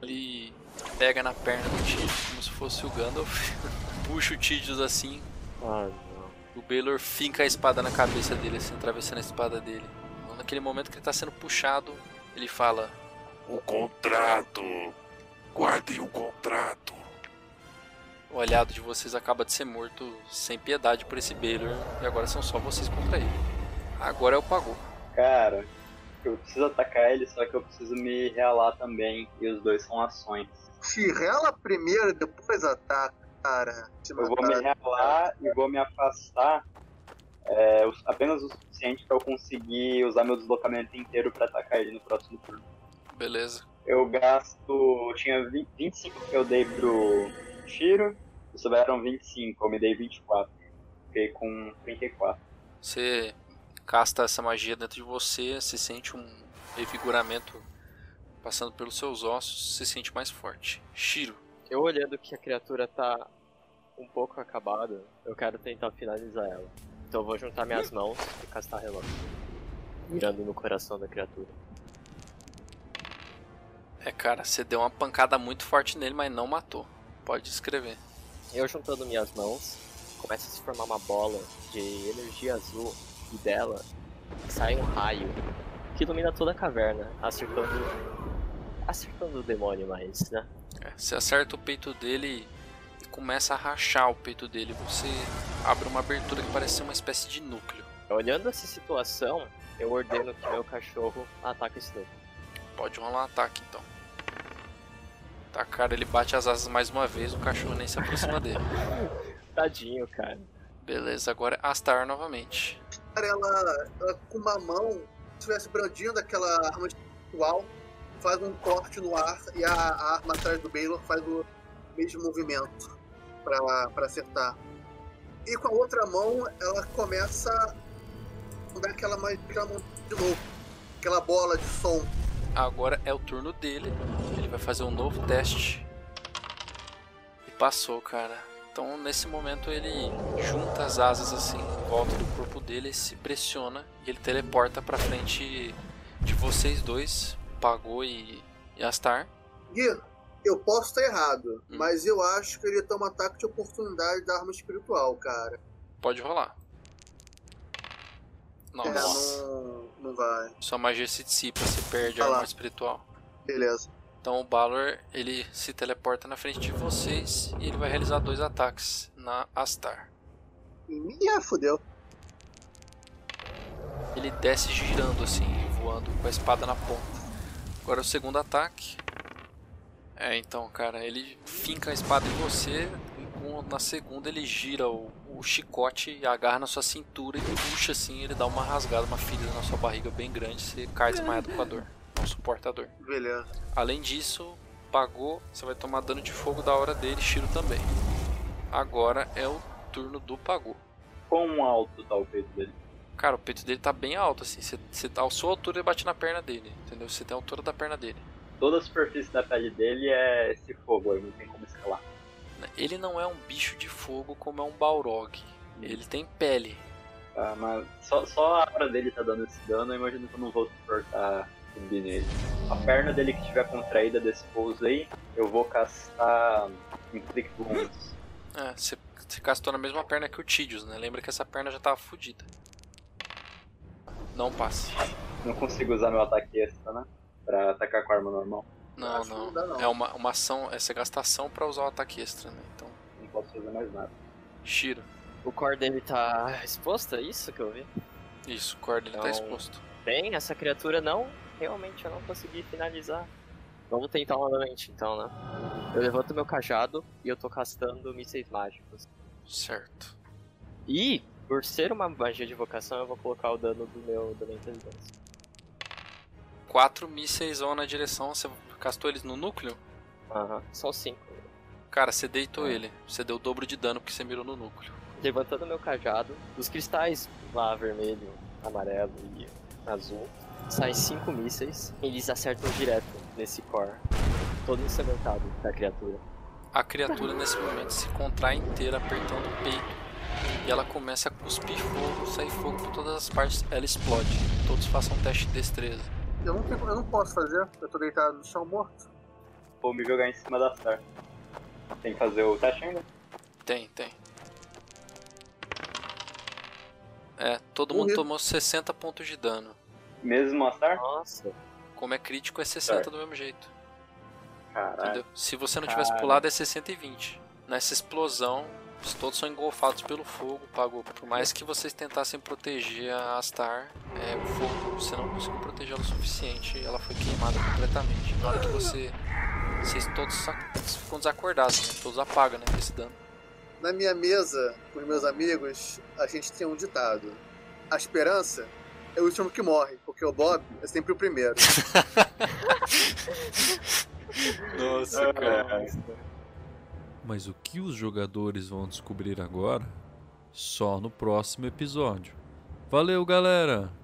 Ele pega na perna do Tidius como se fosse o Gandalf. <laughs> Puxa o Tidius assim, Ah, o Baylor finca a espada na cabeça dele, assim, atravessando a espada dele. Naquele momento que ele tá sendo puxado, ele fala: O contrato. Guardem o contrato. O aliado de vocês acaba de ser morto sem piedade por esse Baylor, e agora são só vocês contra ele. Agora é o Pagou. Cara, eu preciso atacar ele, só que eu preciso me realar também. E os dois são ações. Se rela primeiro, depois ataca, cara. Eu vou me realar e vou me afastar é, apenas o suficiente pra eu conseguir usar meu deslocamento inteiro pra atacar ele no próximo turno. Beleza. Eu gasto. Tinha 20 25 que eu dei pro Shiro, e sobraram 25, eu me dei 24. Fiquei com 34. Você casta essa magia dentro de você, você sente um revigoramento passando pelos seus ossos, se sente mais forte. Shiro, Eu olhando que a criatura tá um pouco acabada, eu quero tentar finalizar ela. Então eu vou juntar minhas mãos e castar relógio. Mirando no coração da criatura. é cara, você deu uma pancada muito forte nele, mas não matou. Pode escrever. Eu juntando minhas mãos, começa a se formar uma bola de energia azul dela sai um raio que ilumina toda a caverna, acertando. acertando o demônio mais, né? É, você acerta o peito dele e começa a rachar o peito dele. Você abre uma abertura que parece ser uma espécie de núcleo. Olhando essa situação, eu ordeno que meu cachorro ataque esse núcleo. Pode rolar um ataque então. Tá, cara, ele bate as asas mais uma vez, o cachorro nem se aproxima dele. <laughs> Tadinho, cara. Beleza, agora é Astar novamente. Ela, ela com uma mão, se estivesse brandindo aquela arma espiritual, faz um corte no ar e a, a arma atrás do Baylor faz o mesmo movimento pra acertar. E com a outra mão, ela começa a dar aquela, mais- mão de novo. Aquela bola de som. Agora é o turno dele. Ele vai fazer um novo teste. E passou, cara. Então nesse momento ele junta as asas assim em volta do corpo dele, se pressiona e ele teleporta pra frente de vocês dois, Pagou e, e Astar. Gui, eu posso estar errado, Hum. mas eu acho que ele toma ataque de oportunidade da arma espiritual, cara. Pode rolar. É, Nossa, não, não vai. sua magia se dissipa, você perde a Ah arma espiritual. Beleza. Então o Balor ele se teleporta na frente de vocês e ele vai realizar dois ataques na Astar. Ih, fudeu. Ele desce girando assim, voando com a espada na ponta. Agora o segundo ataque. É, então, cara, ele finca a espada em você. E na segunda ele gira o, o chicote e agarra na sua cintura e puxa assim. Ele dá uma rasgada, uma ferida na sua barriga bem grande. Você cai desmaiado com a dor. Não suporta a dor. Beleza. Além disso, pagou, você vai tomar dano de fogo da hora dele, Shiro também. Agora é o turno do pagou. Quão alto tá o peito dele? Cara, o peito dele tá bem alto, assim. Você, você tá a sua altura e bate na perna dele, entendeu? Você tem a altura da perna dele. Toda a superfície da pele dele é esse fogo aí, não tem como escalar. Ele não é um bicho de fogo como é um Balrog. Ele tem pele. Tá, mas só, só a hora dele tá dando esse dano, eu imagino que eu não vou suportar subir nele. A perna dele que tiver contraída desse pouso aí, eu vou castar Inflict Wounds. É, você, você castou na mesma perna que o Tidius, né? Lembra que essa perna já tava fodida. Não passe. Não consigo usar meu ataque extra, né? Pra atacar com a arma normal. Não, não. não dá, não. É uma, uma ação, é você gasta ação pra usar o ataque extra, né? Então, Não posso fazer mais nada. Shiro. O core dele tá exposto, é isso que eu vi? Isso, o core dele tá Não. exposto. Bem, essa criatura não. Realmente eu não consegui finalizar. Vamos tentar novamente então, né? Eu levanto meu cajado e eu tô castando mísseis mágicos. Certo. E, por ser uma magia de vocação, eu vou colocar o dano do meu da minha inteligência. Quatro mísseis vão na direção, você castou eles no núcleo? Aham, são cinco. Cara, você deitou É. ele. Você deu o dobro de dano porque você mirou no núcleo. Levantando meu cajado, dos cristais lá vermelho, amarelo e azul, saem cinco mísseis. Eles acertam direto nesse core, todo ensanguentado da criatura. A criatura nesse momento se contrai inteira, apertando o peito. E ela começa a cuspir fogo, sair fogo por todas as partes. Ela explode. Todos façam um teste de destreza. Eu não, tenho, eu não posso fazer, eu tô deitado no chão morto. Vou me jogar em cima da Star. Tem que fazer o teste ainda? Tem, tem. É, todo mundo Morri. tomou 60 pontos de dano. Mesmo a Star? Nossa, Como é crítico, é 60 do mesmo jeito. Caralho. Se você não tivesse Cara. pulado, é 60 e 20. Nessa explosão, todos são engolfados pelo fogo, pagou. Por mais que vocês tentassem proteger a Astar, é, o fogo, você não conseguiu protegê-la o suficiente. Ela foi queimada completamente. Na hora que você. Vocês todos ficam desacordados, né? todos apagam né, com esse dano. Na minha mesa, com os meus amigos, a gente tem um ditado: A esperança é o último que morre, porque o Bob é sempre o primeiro. <laughs> Nossa, Mas o que os jogadores vão descobrir agora? Só no próximo episódio. Valeu, galera!